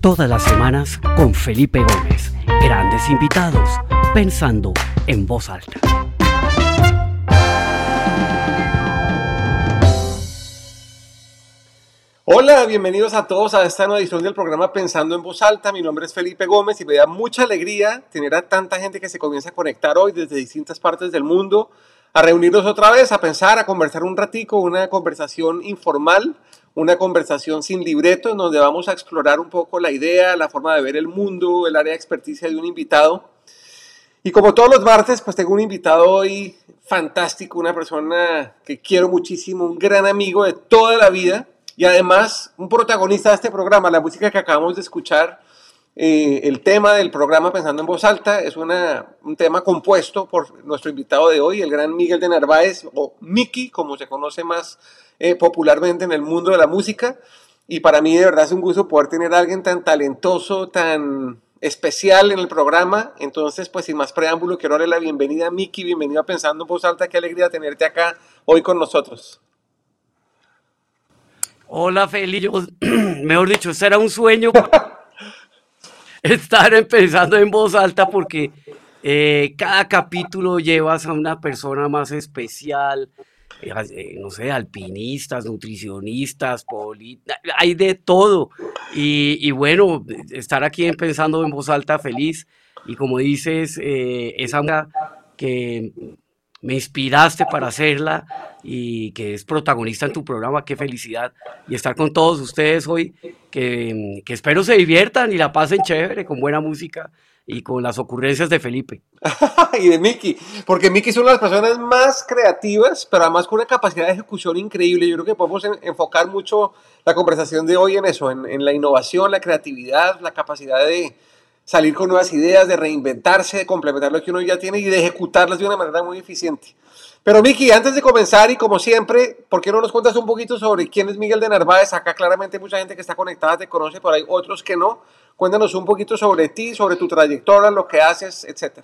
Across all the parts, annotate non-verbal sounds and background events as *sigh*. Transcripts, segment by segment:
Todas las semanas con Felipe Gómez. Grandes invitados, pensando en voz alta. Hola, bienvenidos a todos a esta nueva edición del programa Pensando en Voz Alta. Mi nombre es Felipe Gómez y me da mucha alegría tener a tanta gente que se comienza a conectar hoy desde distintas partes del mundo, a reunirnos otra vez, a pensar, a conversar un ratico, una conversación informal, una conversación sin libreto, en donde vamos a explorar un poco la idea, la forma de ver el mundo, el área de experticia de un invitado. Y como todos los martes, pues tengo un invitado hoy fantástico, una persona que quiero muchísimo, un gran amigo de toda la vida y además un protagonista de este programa, la música que acabamos de escuchar, eh, el tema del programa Pensando en Voz Alta es una, un tema compuesto por nuestro invitado de hoy, el gran Miguel de Narváez, o Miki, como se conoce más eh, popularmente en el mundo de la música. Y para mí de verdad es un gusto poder tener a alguien tan talentoso, tan especial en el programa. Entonces, pues sin más preámbulo, quiero darle la bienvenida a Miki, bienvenido a Pensando en Voz Alta, qué alegría tenerte acá hoy con nosotros. Hola Feli, yo, *clears throat* mejor dicho, era un sueño *laughs* estar empezando en voz alta porque eh, cada capítulo llevas a una persona más especial, eh, eh, no sé, alpinistas, nutricionistas, hay de todo. Y, bueno, estar aquí empezando en voz alta feliz y como dices, esa que me inspiraste para hacerla y que es protagonista en tu programa, qué felicidad. Y estar con todos ustedes hoy, que, espero se diviertan y la pasen chévere, con buena música y con las ocurrencias de Felipe. *laughs* y de Miki, porque Miki es una de las personas más creativas, pero además con una capacidad de ejecución increíble. Yo creo que podemos enfocar mucho la conversación de hoy en eso, en la innovación, la creatividad, la capacidad de, salir con nuevas ideas, de reinventarse, de complementar lo que uno ya tiene y de ejecutarlas de una manera muy eficiente. Pero Miki, antes de comenzar y como siempre, ¿por qué no nos cuentas un poquito sobre quién es Miguel de Narváez? Acá claramente mucha gente que está conectada te conoce, pero hay otros que no. Cuéntanos un poquito sobre ti, sobre tu trayectoria, lo que haces, etc.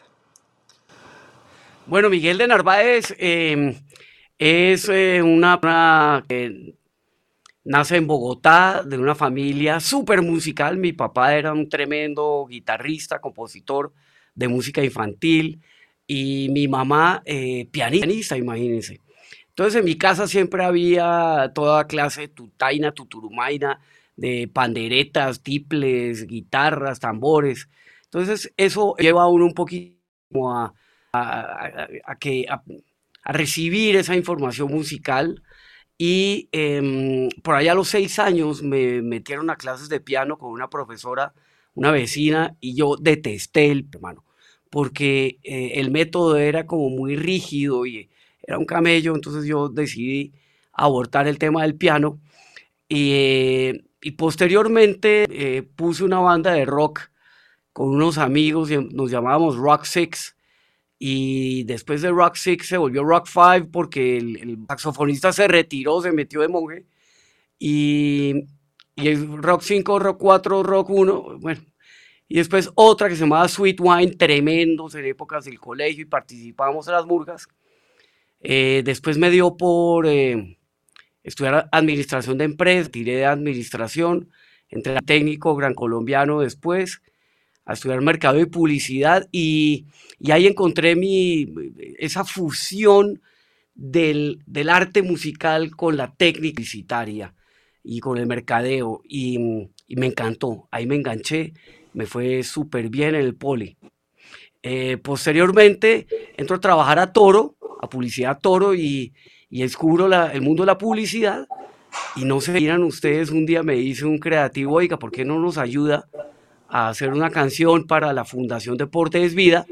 Bueno, Miguel de Narváez eh, es eh, una, una Nace en Bogotá de una familia súper musical. Mi papá era un tremendo guitarrista, compositor de música infantil y mi mamá eh, pianista, imagínense. Entonces en mi casa siempre había toda clase de tutaina, tuturumaina, de panderetas, tiples, guitarras, tambores. Entonces eso lleva a uno un poquito a, que, a recibir esa información musical y em, por allá a los seis años me metieron a clases de piano con una profesora, una vecina, y yo detesté el hermano, porque eh, el método era como muy rígido y era un camello, entonces yo decidí abortar el tema del piano. Y, eh, y posteriormente eh, puse una banda de rock con unos amigos, nos llamábamos Rock Six, y después de Rock 6 se volvió Rock 5 porque el, saxofonista se retiró, se metió de monje. Y, y el Rock 5, Rock 4, Rock 1, bueno. Y después otra que se llamaba Sweet Wine, tremendos en épocas del colegio y participábamos en las murgas. Eh, después me dio por eh, estudiar administración de empresas, tiré de administración, entré a técnico gran colombiano después a estudiar mercado y publicidad y, ahí encontré mi, esa fusión del, arte musical con la técnica publicitaria y con el mercadeo y, me encantó, ahí me enganché, me fue súper bien en el poli. Eh, posteriormente entro a trabajar a Toro, a publicidad Toro y, y descubro el mundo de la publicidad y no se miran ustedes, un día me dice un creativo, oiga, ¿por qué no nos ayuda a hacer una canción para la Fundación Deportes Vida.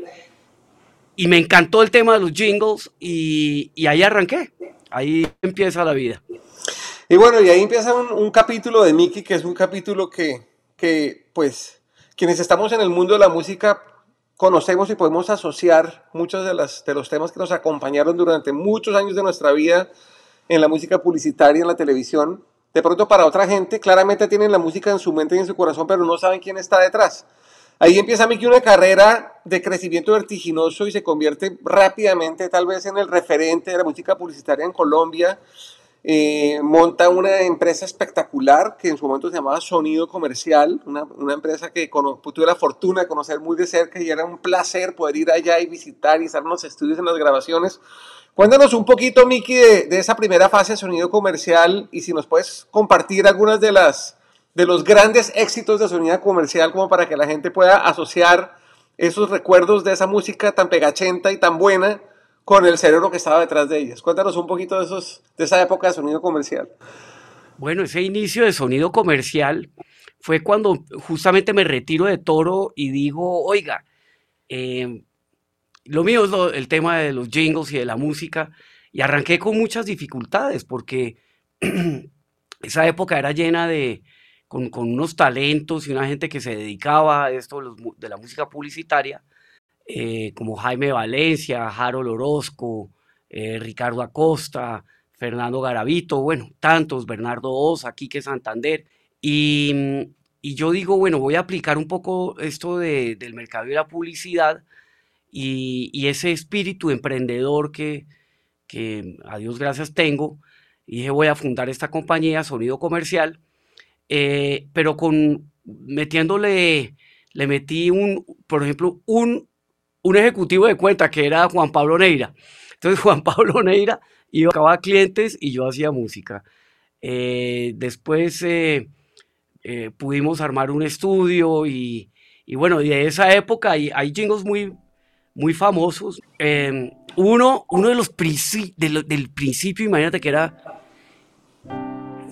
Y me encantó el tema de los jingles y, y ahí arranqué. Ahí empieza la vida. Y bueno, y ahí empieza un, capítulo de Mickey, que es un capítulo que, que, pues, quienes estamos en el mundo de la música conocemos y podemos asociar muchos de, las, de los temas que nos acompañaron durante muchos años de nuestra vida en la música publicitaria, en la televisión. De pronto para otra gente claramente tienen la música en su mente y en su corazón, pero no saben quién está detrás. Ahí empieza Miki una carrera de crecimiento vertiginoso y se convierte rápidamente tal vez en el referente de la música publicitaria en Colombia. eh, monta una empresa espectacular que en su momento se llamaba Sonido Comercial, una, empresa que tuve la fortuna de conocer muy de cerca y era un placer poder ir allá y visitar y estar en los estudios, en las grabaciones. Cuéntanos un poquito, Miki, de, de, esa primera fase de Sonido Comercial y si nos puedes compartir algunas de las de los grandes éxitos de Sonido Comercial como para que la gente pueda asociar esos recuerdos de esa música tan pegachenta y tan buena con el cerebro que estaba detrás de ellas. Cuéntanos un poquito de, esos, de esa época de sonido comercial. Bueno, ese inicio de sonido comercial fue cuando justamente me retiro de toro y digo, oiga, eh, lo mío es el tema de los jingles y de la música, y arranqué con muchas dificultades porque *clears throat* esa época era llena de, con, unos talentos y una gente que se dedicaba a esto de la música publicitaria, eh, como Jaime Valencia, Harold Orozco, eh, Ricardo Acosta, Fernando Garavito, bueno, tantos, Bernardo Osa, Quique Santander. Y, yo digo, bueno, voy a aplicar un poco esto de, del mercado y la publicidad y, ese espíritu emprendedor que, que a Dios gracias tengo. Y dije, voy a fundar esta compañía, Sonido Comercial, eh, pero con metiéndole, le metí un, por ejemplo, un un ejecutivo de cuenta que era Juan Pablo Neira. Entonces *laughs* Juan Pablo Neira iba a clientes y yo hacía música. Eh, después eh, eh, pudimos armar un estudio y, bueno, de esa época hay, hay jingles muy, muy famosos. Em, uno, uno de los del principio, imagínate que era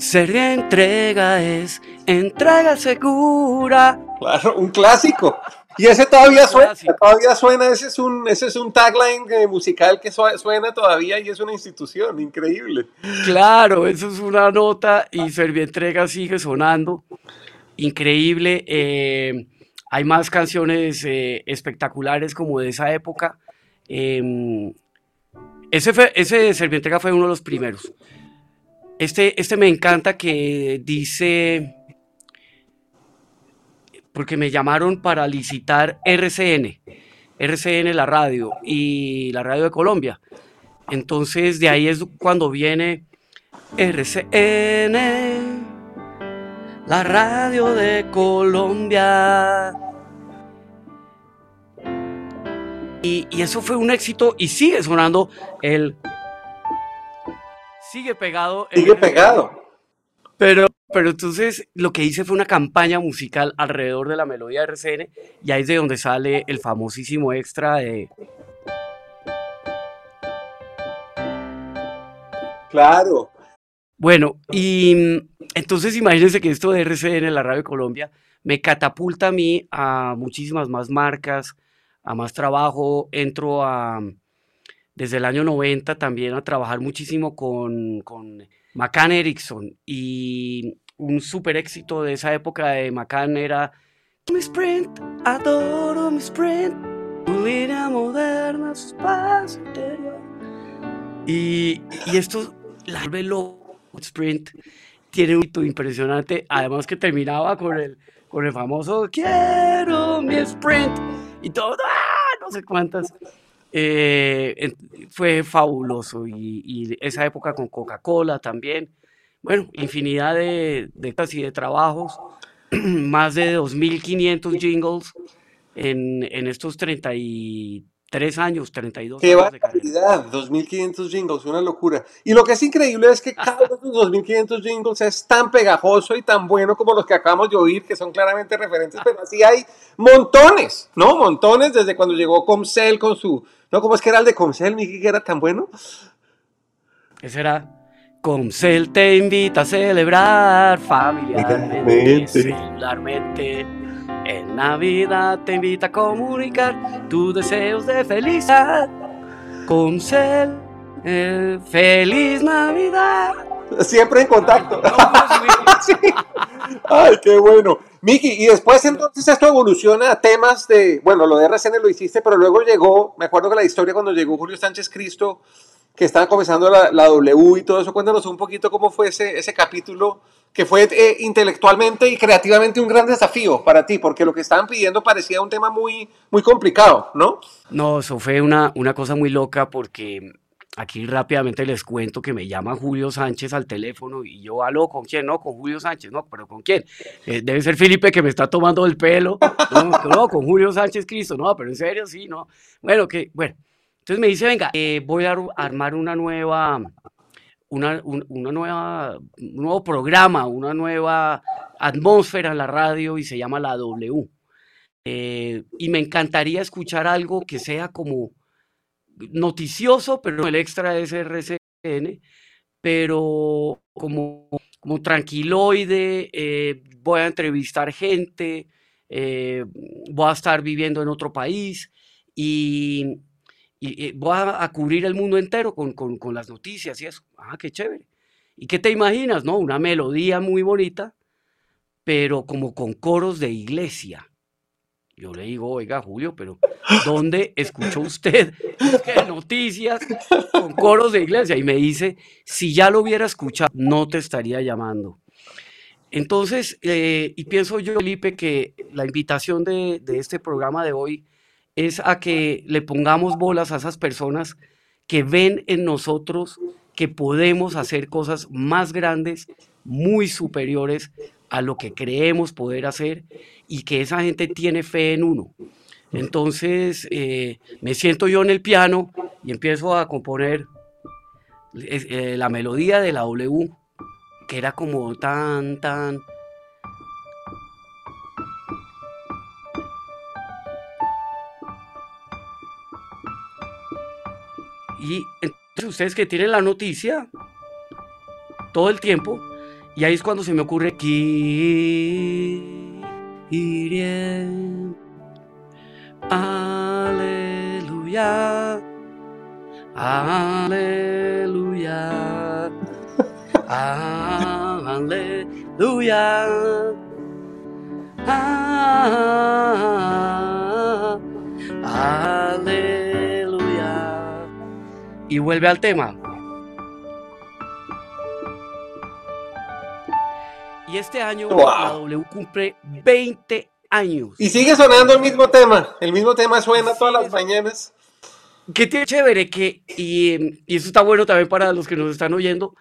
ser entrega es entrega segura. Claro, un clásico. Y ese todavía suena, todavía suena, ese es un, ese es un tagline eh, musical que suena todavía y es una institución, increíble. Claro, eso es una nota y Servientrega sigue sonando, increíble. Eh, hay más canciones eh, espectaculares como de esa época. Em, ese, fue, ese Servientrega fue uno de los primeros. Este, este me encanta que dice porque me llamaron para licitar RCN, RCN la radio y la radio de Colombia. Entonces de ahí es cuando viene RCN, la radio de Colombia. Y, y, eso fue un éxito y sigue sonando el... Sigue pegado. Sigue pegado. Pero pero entonces lo que hice fue una campaña musical alrededor de la melodía de RCN y ahí es de donde sale el famosísimo extra de... Claro. Bueno, y mm, entonces imagínense que esto de RCN, la Radio de Colombia, me catapulta a mí a muchísimas más marcas, a más trabajo. Entro a, desde el año 90 también a trabajar muchísimo con, con McCann Erickson y un super éxito de esa época de McCann era mi sprint, adoro mi sprint, tu línea moderna, su espacio interior. Y, y esto, la loco, sprint, tiene un hito impresionante, además que terminaba con el, con el famoso quiero mi sprint y todo, ¡ah! no sé cuántas. Eh, fue fabuloso y, y, esa época con Coca-Cola también. Bueno, infinidad de, de, de trabajos, *clears throat* más de 2.500 jingles en, en, estos 33 años, 32 ¡Qué años. ¡Qué barbaridad! 2.500 jingles, una locura. Y lo que es increíble es que cada uno de esos 2.500 jingles es tan pegajoso y tan bueno como los que acabamos de oír, que son claramente referentes, pero así hay montones, ¿no? Montones desde cuando llegó Comcel con su... ¿No? ¿Cómo es que era el de Comcel, Miki, que era tan bueno? Ese era Comcel te invita a celebrar familiarmente, singularmente. En Navidad te invita a comunicar tus deseos de felicidad. Comcel, eh, feliz Navidad. Siempre en contacto. *laughs* sí. Ay, qué bueno. Miki, y después entonces esto evoluciona a temas de, bueno, lo de RCN lo hiciste, pero luego llegó, me acuerdo que la historia cuando llegó Julio Sánchez Cristo que estaban comenzando la, la, W y todo eso. Cuéntanos un poquito cómo fue ese, ese capítulo que fue eh, intelectualmente y creativamente un gran desafío para ti, porque lo que estaban pidiendo parecía un tema muy, muy complicado, ¿no? No, eso fue una, una cosa muy loca porque aquí rápidamente les cuento que me llama Julio Sánchez al teléfono y yo, aló, ¿con quién? No, con Julio Sánchez, no, pero ¿con quién? Eh, debe ser Felipe que me está tomando el pelo. No, con Julio Sánchez Cristo, no, pero en serio, sí, no. Bueno, que, bueno. Entonces me dice, venga, eh, voy a armar una nueva, una, una nueva, un nuevo programa, una nueva atmósfera en la radio y se llama la W. Eh, y me encantaría escuchar algo que sea como noticioso, pero el extra es RCN, pero como, como tranquiloide, eh, voy a entrevistar gente, eh, voy a estar viviendo en otro país y, voy a, cubrir el mundo entero con, con, las noticias y eso. Ah, qué chévere. ¿Y qué te imaginas? No, una melodía muy bonita, pero como con coros de iglesia. Yo le digo, oiga, Julio, pero ¿dónde escuchó usted noticias con coros de iglesia? Y me dice, si ya lo hubiera escuchado, no te estaría llamando. Entonces, eh, y pienso yo, Felipe, que la invitación de, de este programa de hoy es a que le pongamos bolas a esas personas que ven en nosotros que podemos hacer cosas más grandes, muy superiores a lo que creemos poder hacer y que esa gente tiene fe en uno. Entonces eh, me siento yo en el piano y empiezo a componer eh, la melodía de la W, que era como tan, tan... Entonces ustedes que tienen la noticia todo el tiempo, y ahí es cuando se me ocurre Aleluya. Aleluya. Aleluya. Aleluya. Y vuelve al tema. Y este año la W cumple 20 años. Y sigue sonando el mismo tema. El mismo tema suena todas las mañanas. Qué tiene chévere que, y, y, eso está bueno también para los que nos están oyendo,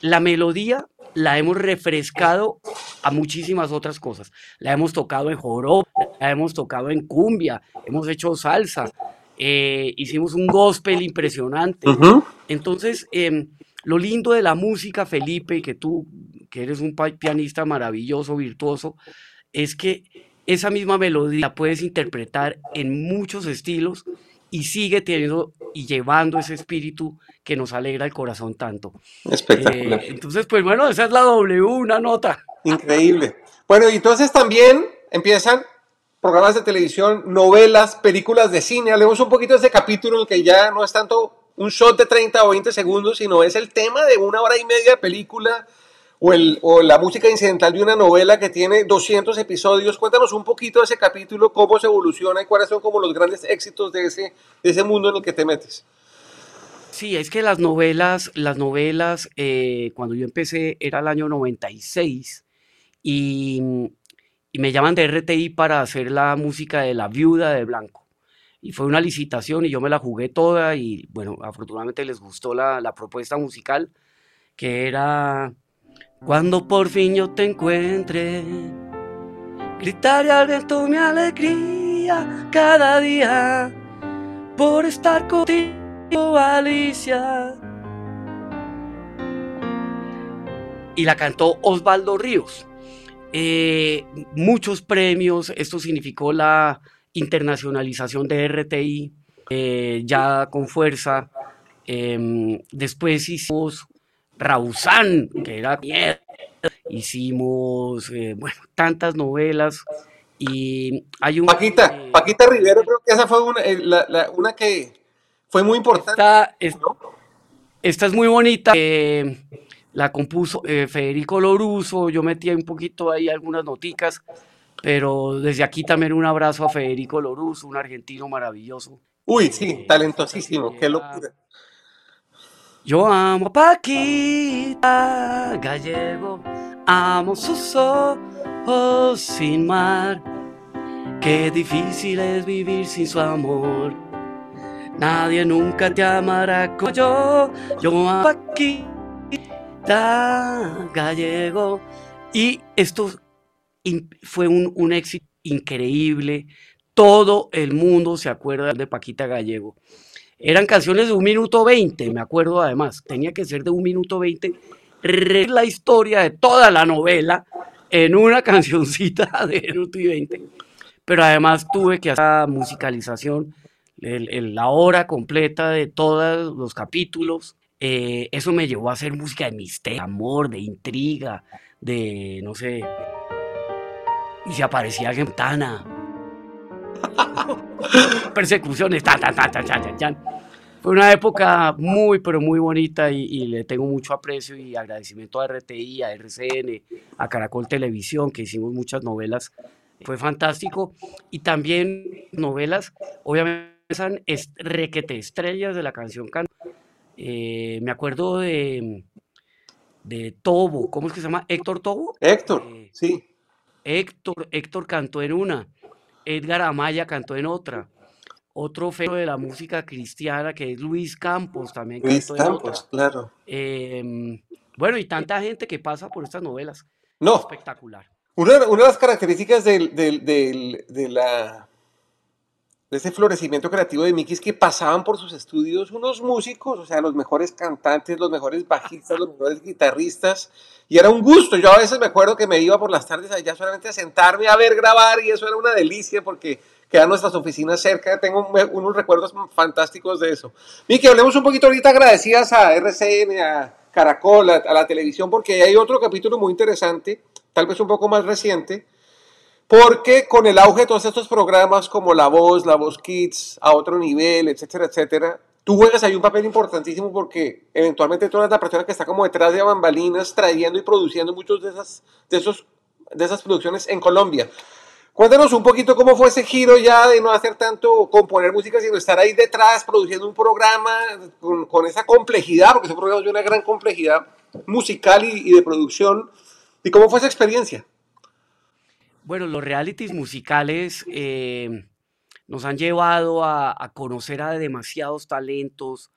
la melodía la hemos refrescado a muchísimas otras cosas. La hemos tocado en joroba, la hemos tocado en cumbia, hemos hecho salsa, eh, hicimos un gospel impresionante. Entonces, em, lo lindo de la música, Felipe, y que tú que eres un pianista maravilloso, virtuoso, es que esa misma melodía puedes interpretar en muchos estilos y sigue teniendo y llevando ese espíritu que nos alegra el corazón tanto. Espectacular. Eh, entonces, pues bueno, esa es la W, una nota. Increíble. Bueno, y entonces también empiezan programas de televisión, novelas, películas de cine. Hablemos un poquito de ese capítulo en el que ya no es tanto un shot de 30 o 20 segundos, sino es el tema de una hora y media de película o, el, o la música incidental de una novela que tiene 200 episodios. Cuéntanos un poquito de ese capítulo, cómo se evoluciona y cuáles son como los grandes éxitos de ese, de ese mundo en el que te metes. Sí, es que las novelas, las novelas, eh, cuando yo empecé era el año 96 y, y me llaman de RTI para hacer la música de La Viuda de Blanco. Y fue una licitación y yo me la jugué toda y bueno, afortunadamente les gustó la, la propuesta musical, que era cuando por fin yo te encuentre, gritaré al viento mi alegría cada día por estar contigo, Alicia. Y la cantó Osvaldo Ríos. Eh, muchos premios, esto significó la internacionalización de RTI, eh, ya con fuerza. Em, después hicimos Rausán, que era miedo. Hicimos, eh, bueno, tantas novelas. Y hay un. Paquita, Paquita Rivero, creo que esa fue una, eh, una que fue muy importante. Esta, es muy bonita. Eh, la compuso Federico Loruso. Yo metí un poquito ahí algunas noticas. Pero desde aquí también un abrazo a Federico Loruso, un argentino maravilloso. Uy, sí, talentosísimo, qué locura. Yo amo a Paquita Gallego, amo sus ojos sin mar. Qué difícil es vivir sin su amor. Nadie nunca te amará como yo, yo aquí gallego. Y esto fue un, un, éxito increíble. Todo el mundo se acuerda de Paquita Gallego. Eran canciones de un minuto veinte, me acuerdo además. Tenía que ser de un minuto veinte. La historia de toda la novela en una *laughs* cancioncita de minuto y veinte. Pero además tuve que hacer musicalización, la hora completa de todos los capítulos. Eh, eso me llevó a hacer música de misterio, de amor, de intriga, de no sé. Y se aparecía alguien, Tana. *laughs* Persecuciones, tan, tan, tan, tan, tan, Fue una época muy, pero muy bonita y, le tengo mucho aprecio y agradecimiento a RTI, a RCN, a Caracol Televisión, que hicimos muchas novelas. Fue fantástico. Y también novelas, obviamente, son requete estrellas de la canción can eh, me acuerdo de, de Tobo, ¿cómo es que se llama? Héctor Tobo. Héctor, eh, sí. Héctor, Héctor cantó en una, Edgar Amaya cantó en otra. Otro feo de la música cristiana que es Luis Campos también. Luis Campos, claro. Em, bueno, y tanta gente que pasa por estas novelas. No. Espectacular. Una, de las características de la de ese florecimiento creativo de Mickey es que pasaban por sus estudios unos músicos, o sea, los mejores cantantes, los mejores bajistas, los mejores guitarristas, y era un gusto. Yo a veces me acuerdo que me iba por las tardes allá solamente a sentarme a ver grabar, y eso era una delicia porque quedan nuestras oficinas cerca. Tengo unos recuerdos fantásticos de eso. Mickey, hablemos un poquito ahorita agradecidas a RCN, a Caracol, a la televisión, porque hay otro capítulo muy interesante, tal vez un poco más reciente porque con el auge de todos estos programas como La Voz, La Voz Kids, a otro nivel, etcétera, etcétera, tú juegas ahí un papel importantísimo porque eventualmente tú eres la persona que está como detrás de bambalinas trayendo y produciendo muchos de esas, de esos, de esas producciones en Colombia. Cuéntanos un poquito cómo fue ese giro ya de no hacer tanto componer música, sino estar ahí detrás produciendo un programa con, con esa complejidad, porque ese programa tiene una gran complejidad musical y, y de producción. ¿Y cómo fue esa experiencia? Bueno, los realities musicales eh, nos han llevado a, conocer a demasiados talentos.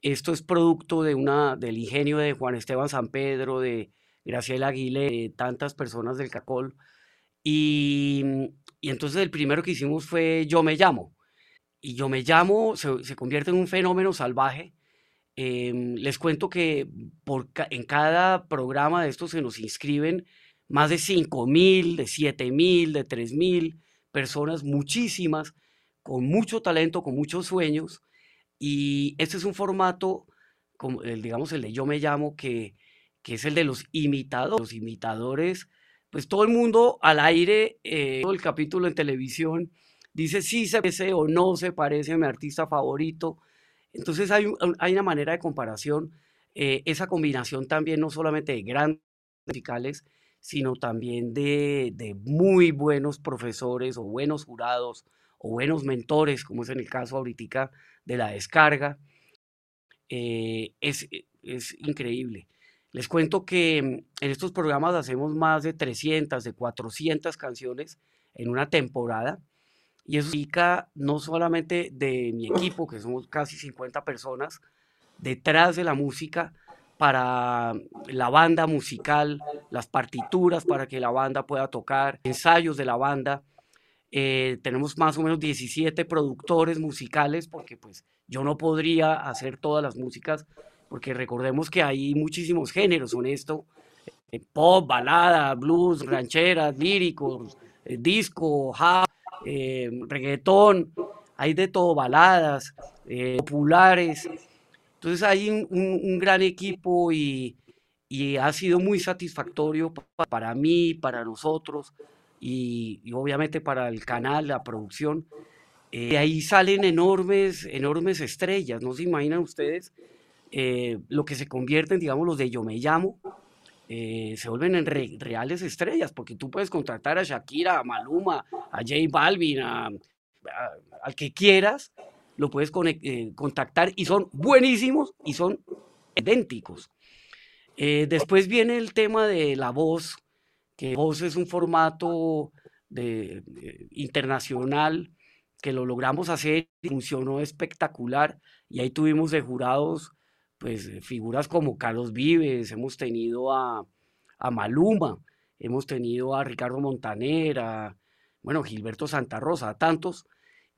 Esto es producto del ingenio de Juan Esteban San Pedro, de Graciela Aguilé, de tantas personas del CACOL. Y, entonces el primero que hicimos fue Yo me llamo. Y Yo me llamo se, convierte en un fenómeno salvaje. Em, les cuento que en cada programa de estos se nos inscriben más de 5 mil, de 7 mil, de 3 mil personas, muchísimas, con mucho talento, con muchos sueños. Y este es un formato, como el, digamos, el de Yo Me Llamo, que, que es el de los imitadores. Los imitadores, pues todo el mundo al aire, eh, todo el capítulo en televisión, dice si se parece o no se parece a mi artista favorito. Entonces hay, hay una manera de comparación, eh, esa combinación también no solamente de grandes musicales, sino también de, muy buenos profesores o buenos jurados o buenos mentores, como es en el caso ahorita de la descarga. Eh, es, e, es increíble. Les cuento que mm, en estos programas hacemos más de 300, de 400 canciones en una temporada. Y eso significa no solamente de mi equipo, que somos casi 50 personas, detrás de la música, para la banda musical, las partituras para que la banda pueda tocar, ensayos de la banda. Eh, tenemos más o menos 17 productores musicales porque pues yo no podría hacer todas las músicas porque recordemos que hay muchísimos géneros en eh, pop, balada, blues, rancheras, líricos, eh, disco, rap, reggaetón, hay de todo, baladas, populares. Entonces hay un, gran equipo y, ha sido muy satisfactorio para mí, para nosotros y, obviamente para el canal, la producción. Eh, de ahí salen enormes, enormes estrellas, ¿no se imaginan ustedes? Eh, lo que se convierten, digamos, los de Yo Me Llamo, eh, se vuelven en reales estrellas, porque tú puedes contratar a Shakira, a Maluma, a J Balvin, al que quieras, lo puedes eh, contactar y son buenísimos y son idénticos. Eh, después viene el tema de la voz, que voz es un formato de, internacional que lo logramos hacer y funcionó espectacular. Y ahí tuvimos de jurados, pues, figuras como Carlos Vives, hemos tenido a, a Maluma, hemos tenido a Ricardo Montanera, bueno, Gilberto Santa Rosa, tantos.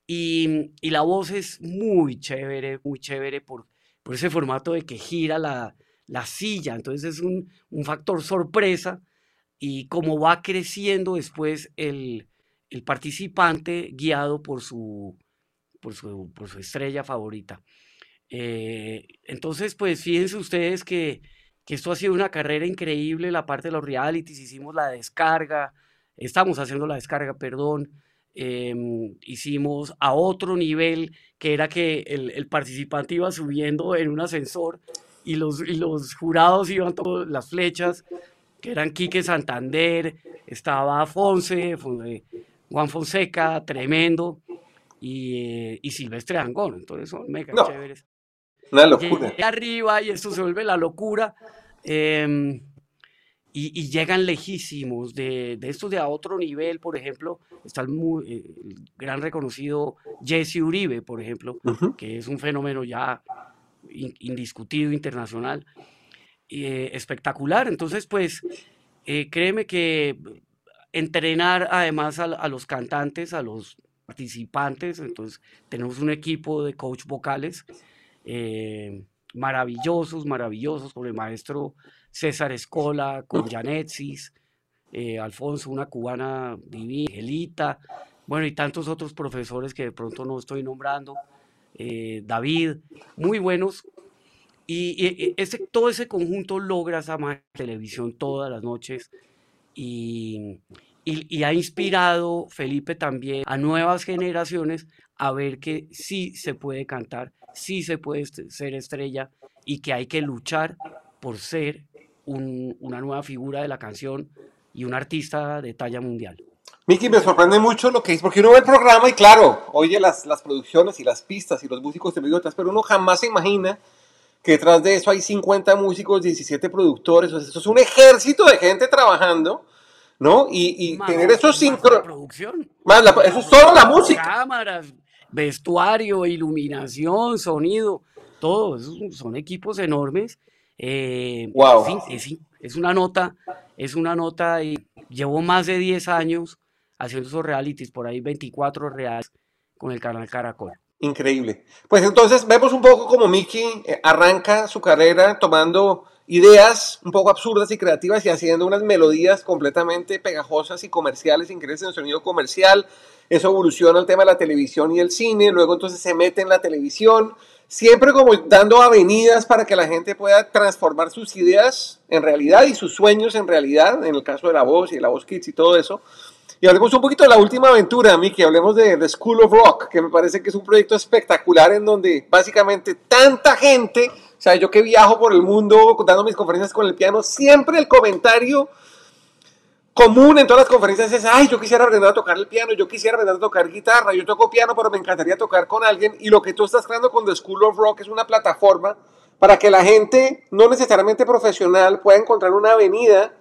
Y, la voz es muy chévere, muy chévere por, ese formato de que gira la, la silla. Entonces es un, factor sorpresa y como va creciendo después el, participante guiado por su estrella favorita. Eh, entonces, pues fíjense ustedes que, que esto ha sido una carrera increíble, la parte de los realities, hicimos la descarga, estamos haciendo la descarga, perdón, em, hicimos a otro nivel, que era que el, el, participante iba subiendo en un ascensor y los, y los jurados iban todas las flechas, que eran Quique Santander, estaba Fonse, Juan Fonseca, tremendo, y, y Silvestre Angón, entonces son mega no, chéveres. Una locura. Y arriba y esto se vuelve la locura. Eh, y, y, llegan lejísimos de, de estos de a otro nivel, por ejemplo, está el, muy, el gran reconocido Jesse Uribe, por ejemplo, uh -huh. que es un fenómeno ya in, indiscutido internacional, eh, espectacular. Entonces, pues, eh, créeme que entrenar además a, a, los cantantes, a los participantes, entonces tenemos un equipo de coach vocales eh, maravillosos, maravillosos, con el maestro César Escola, con Janetsis, eh, Alfonso, una cubana divina, Angelita, bueno, y tantos otros profesores que de pronto no estoy nombrando, eh, David, muy buenos. Y, y ese, todo ese conjunto logra esa televisión todas las noches y, y, y, ha inspirado, Felipe, también a nuevas generaciones a ver que sí se puede cantar, sí se puede ser estrella y que hay que luchar por ser un, una nueva figura de la canción y un artista de talla mundial. Miki, me sorprende mucho lo que dice, porque uno ve el programa y claro, oye las, las producciones y las pistas y los músicos de idiotas, pero uno jamás se imagina que detrás de eso hay 50 músicos, 17 productores, o sea, eso es un ejército de gente trabajando, ¿no? Y, y Más, tener esos sincro... producción. Más la, eso es solo la música. Cámaras, vestuario, iluminación, sonido, todo, son equipos enormes. Eh, wow. Fin, es, es, una nota, es una nota y llevo más de 10 años haciendo esos realities, por ahí 24 reales con el canal Caracol. Increíble. Pues entonces vemos un poco como Mickey eh, arranca su carrera tomando ideas un poco absurdas y creativas y haciendo unas melodías completamente pegajosas y comerciales, increíbles en el sonido comercial. Eso evoluciona al tema de la televisión y el cine, luego entonces se mete en la televisión, siempre como dando avenidas para que la gente pueda transformar sus ideas en realidad y sus sueños en realidad, en el caso de la voz y la voz kids y todo eso. Y hablemos un poquito de la última aventura, Miki, hablemos de The School of Rock, que me parece que es un proyecto espectacular en donde básicamente tanta gente, o sea, yo que viajo por el mundo dando mis conferencias con el piano, siempre el comentario común en todas las conferencias es, ay, yo quisiera aprender a tocar el piano, yo quisiera aprender a tocar guitarra, yo toco piano, pero me encantaría tocar con alguien. Y lo que tú estás creando con The School of Rock es una plataforma para que la gente, no necesariamente profesional, pueda encontrar una avenida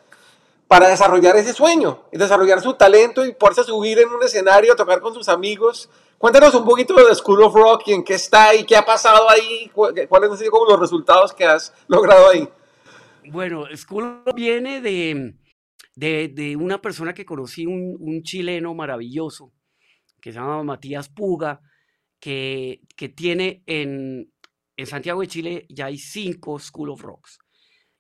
para desarrollar ese sueño, y desarrollar su talento y poderse subir en un escenario tocar con sus amigos. Cuéntanos un poquito de The School of Rock y en qué está y qué ha pasado ahí, cuáles han sido como los resultados que has logrado ahí. Bueno, School viene de, de, de una persona que conocí, un, un, chileno maravilloso, que se llama Matías Puga, que, que tiene en, en Santiago de Chile ya hay cinco School of Rocks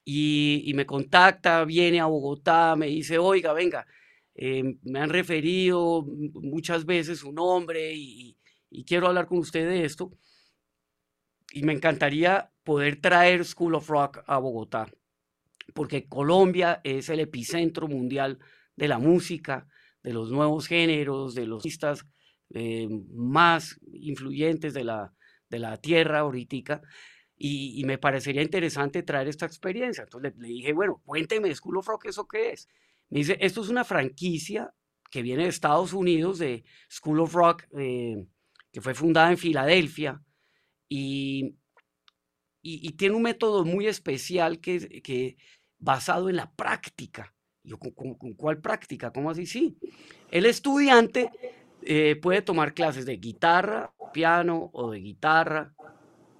y, y, me contacta, viene a Bogotá, me dice, oiga, venga, eh, me han referido muchas veces su nombre y, y, quiero hablar con usted de esto. Y me encantaría poder traer School of Rock a Bogotá, porque Colombia es el epicentro mundial de la música, de los nuevos géneros, de los artistas eh, más influyentes de la, de la tierra ahorita. Y, y, me parecería interesante traer esta experiencia. Entonces le, le, dije, bueno, cuénteme, School of Rock, ¿eso qué es? Me dice, esto es una franquicia que viene de Estados Unidos, de School of Rock, eh, que fue fundada en Filadelfia, y, y, tiene un método muy especial que, que basado en la práctica. Yo, ¿con, con, con cuál práctica? ¿Cómo así? Sí. El estudiante eh, puede tomar clases de guitarra, piano o de guitarra,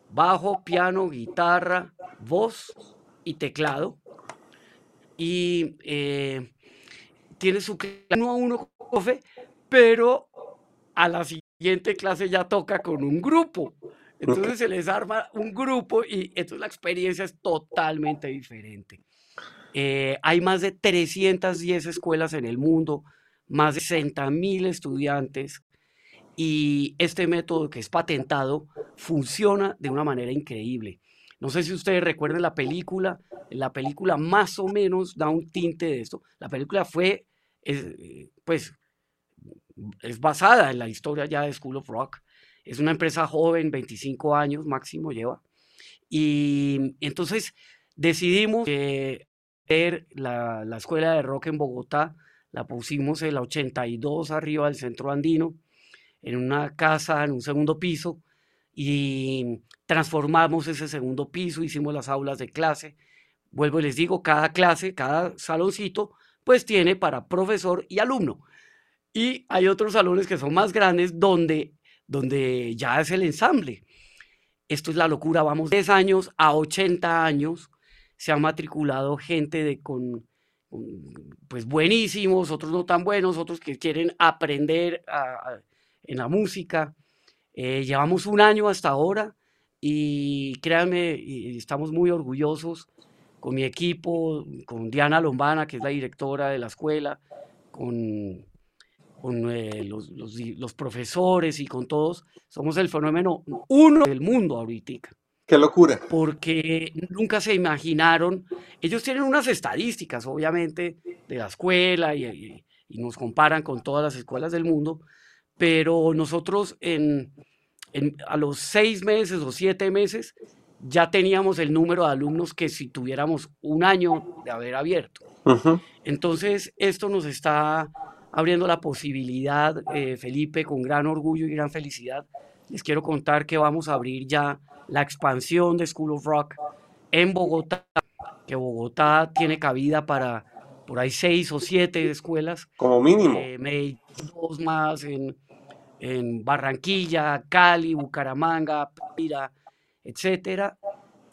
bajo, piano, guitarra, voz y teclado. Y eh, tiene su clase uno a uno profe, pero a la siguiente clase ya toca con un grupo. Entonces se les arma un grupo y entonces la experiencia es totalmente diferente. Eh, hay más de 310 escuelas en el mundo, más de 60 mil estudiantes y este método que es patentado funciona de una manera increíble. No sé si ustedes recuerdan la película, la película más o menos da un tinte de esto. La película fue, pues, es basada en la historia ya de School of Rock. Es una empresa joven, 25 años máximo lleva. Y entonces decidimos ver la, la escuela de rock en Bogotá, la pusimos en la 82 arriba del centro andino, en una casa, en un segundo piso, y transformamos ese segundo piso, hicimos las aulas de clase. Vuelvo y les digo, cada clase, cada saloncito, pues tiene para profesor y alumno. Y hay otros salones que son más grandes donde, donde ya es el ensamble. Esto es la locura, vamos 10 años a 80 años, se ha matriculado gente de, con, pues buenísimos, otros no tan buenos, otros que quieren aprender en la música. Eh, llevamos un año hasta ahora y créanme, estamos muy orgullosos con mi equipo, con Diana Lombana, que es la directora de la escuela, con con eh, los, los, profesores y con todos, somos el fenómeno uno del mundo ahorita. Qué locura. Porque nunca se imaginaron, ellos tienen unas estadísticas, obviamente, de la escuela y, y, nos comparan con todas las escuelas del mundo, pero nosotros en, en, a los seis meses o siete meses ya teníamos el número de alumnos que si tuviéramos un año de haber abierto. Entonces, esto nos está abriendo la posibilidad, eh, Felipe, con gran orgullo y gran felicidad, les quiero contar que vamos a abrir ya la expansión de School of Rock en Bogotá, que Bogotá tiene cabida para por ahí seis o siete escuelas. Como mínimo. Eh, dos más en, en Barranquilla, Cali, Bucaramanga, Pira, etcétera.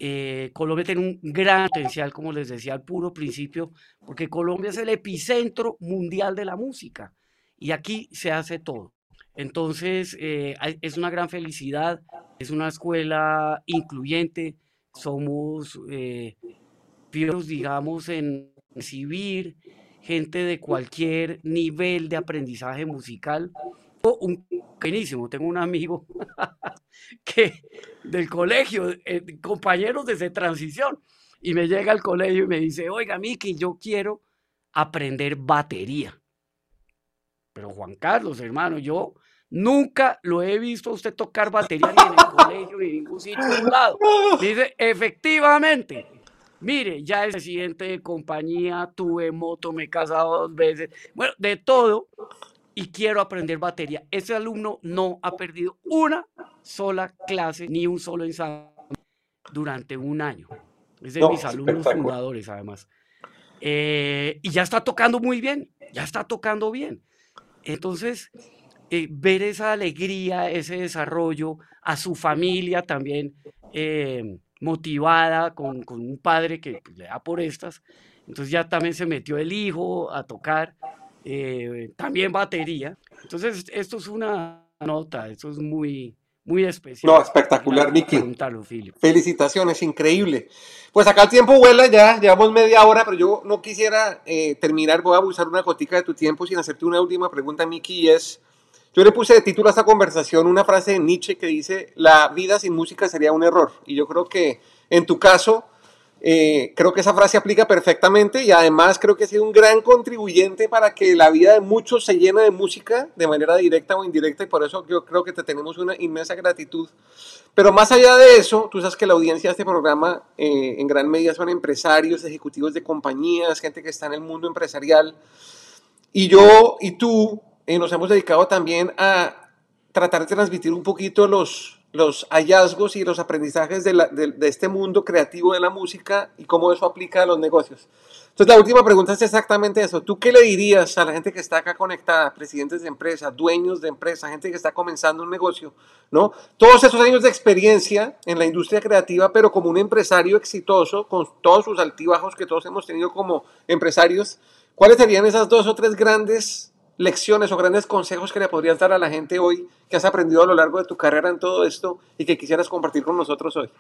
Eh, Colombia tiene un gran potencial, como les decía al puro principio, porque Colombia es el epicentro mundial de la música y aquí se hace todo. Entonces, eh, es una gran felicidad, es una escuela incluyente, somos eh, digamos, en recibir gente de cualquier nivel de aprendizaje musical. Un buenísimo, tengo un amigo *laughs* que del colegio, eh, compañeros desde transición, y me llega al colegio y me dice, oiga, Miki, yo quiero aprender batería. Pero Juan Carlos, hermano, yo nunca lo he visto a usted tocar batería ni en el colegio ni en ningún sitio de un lado. Dice, efectivamente, mire, ya es presidente de compañía, tuve moto, me he casado dos veces, bueno, de todo, y quiero aprender batería. Ese alumno no ha perdido una sola clase ni un solo ensayo durante un año. Es de mis alumnos fundadores, además. Eh, y ya está tocando muy bien, ya está tocando bien. Entonces, eh, ver esa alegría, ese desarrollo, a su familia también eh, motivada con, con, un padre que pues, le da por estas. Entonces ya también se metió el hijo a tocar, también batería. Entonces, esto es una nota, esto es muy, muy especial. No, espectacular, Miki. Felicitaciones, increíble. Pues acá el tiempo vuela ya, llevamos media hora, pero yo no quisiera eh, terminar, voy a abusar una gotica de tu tiempo sin hacerte una última pregunta, Miki, y es, yo le puse de título a esta conversación una frase de Nietzsche que dice, la vida sin música sería un error, y yo creo que en tu caso eh, creo que esa frase aplica perfectamente y además creo que ha sido un gran contribuyente para que la vida de muchos se llene de música de manera directa o indirecta y por eso yo creo que te tenemos una inmensa gratitud. Pero más allá de eso, tú sabes que la audiencia de este programa eh, en gran medida son empresarios, ejecutivos de compañías, gente que está en el mundo empresarial. Y yo y tú eh, nos hemos dedicado también a tratar de transmitir un poquito los, los hallazgos y los aprendizajes de, de, este mundo creativo de la música y cómo eso aplica a los negocios. Entonces la última pregunta es exactamente eso. ¿Tú qué le dirías a la gente que está acá conectada, presidentes de empresas, dueños de empresas, gente que está comenzando un negocio, ¿no? Todos esos años de experiencia en la industria creativa, pero como un empresario exitoso, con todos sus altibajos que todos hemos tenido como empresarios, ¿cuáles serían esas dos o tres grandes lecciones o grandes consejos que le podrías dar a la gente hoy que has aprendido a lo largo de tu carrera en todo esto y que quisieras compartir con nosotros hoy?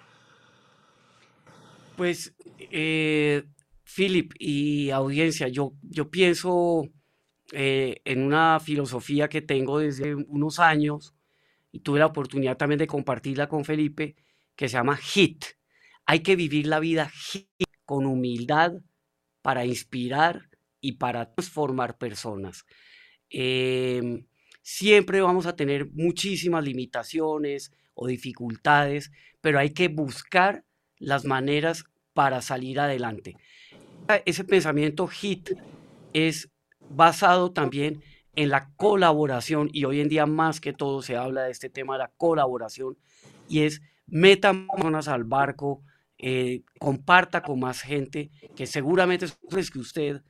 Pues, eh, Philip y audiencia, yo, yo pienso eh, en una filosofía que tengo desde unos años y tuve la oportunidad también de compartirla con Felipe, que se llama HIT. Hay que vivir la vida con humildad para inspirar y para transformar personas. Em, siempre vamos a tener muchísimas limitaciones o dificultades, pero hay que buscar las maneras para salir adelante. Ese pensamiento HIT es basado también en la colaboración y hoy en día más que todo se habla de este tema de la colaboración y es meta personas al barco, eh, comparta con más gente que seguramente es que usted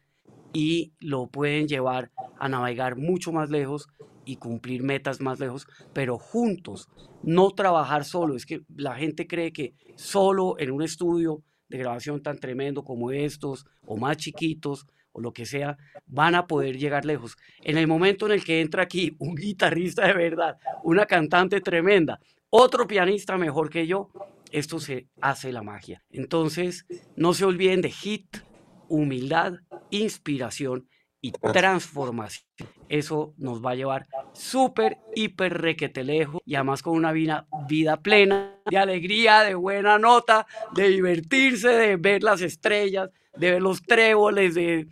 y lo pueden llevar a navegar mucho más lejos y cumplir metas más lejos, pero juntos, no trabajar solo. Es que la gente cree que solo en un estudio de grabación tan tremendo como estos, o más chiquitos, o lo que sea, van a poder llegar lejos. En el momento en el que entra aquí *laughs* un guitarrista de verdad, una cantante tremenda, otro pianista mejor que yo, esto se hace la magia. Entonces, no se olviden de HIT, humildad, inspiración y transformación. Eso nos va a llevar súper, hiper requete lejos y además con una vida, vida plena de alegría, de buena nota, de divertirse, de ver las estrellas, de ver los tréboles, de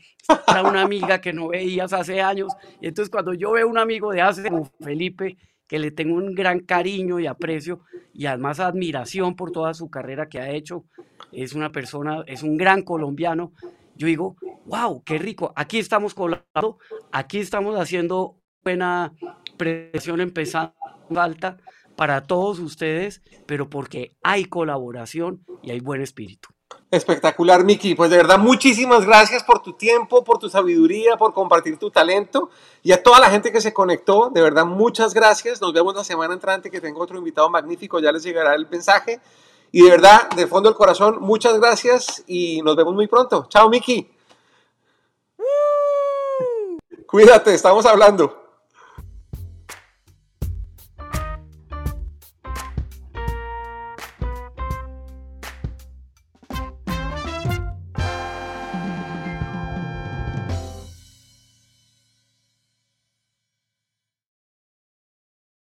a una amiga que no veías hace años. Y entonces cuando yo veo un amigo de hace como Felipe, que le tengo un gran cariño y aprecio y además admiración por toda su carrera que ha hecho, es una persona, es un gran colombiano yo digo, wow, qué rico, aquí estamos colaborando, aquí estamos haciendo buena presión empezando alta para todos ustedes, pero porque hay colaboración y hay buen espíritu. Espectacular, Miki. Pues de verdad, muchísimas gracias por tu tiempo, por tu sabiduría, por compartir tu talento y a toda la gente que se conectó. De verdad, muchas gracias. Nos vemos la semana entrante que tengo otro invitado magnífico. Ya les llegará el mensaje. Y de verdad, de fondo del corazón, muchas gracias y nos vemos muy pronto. Chao, Miki. Cuídate, estamos hablando.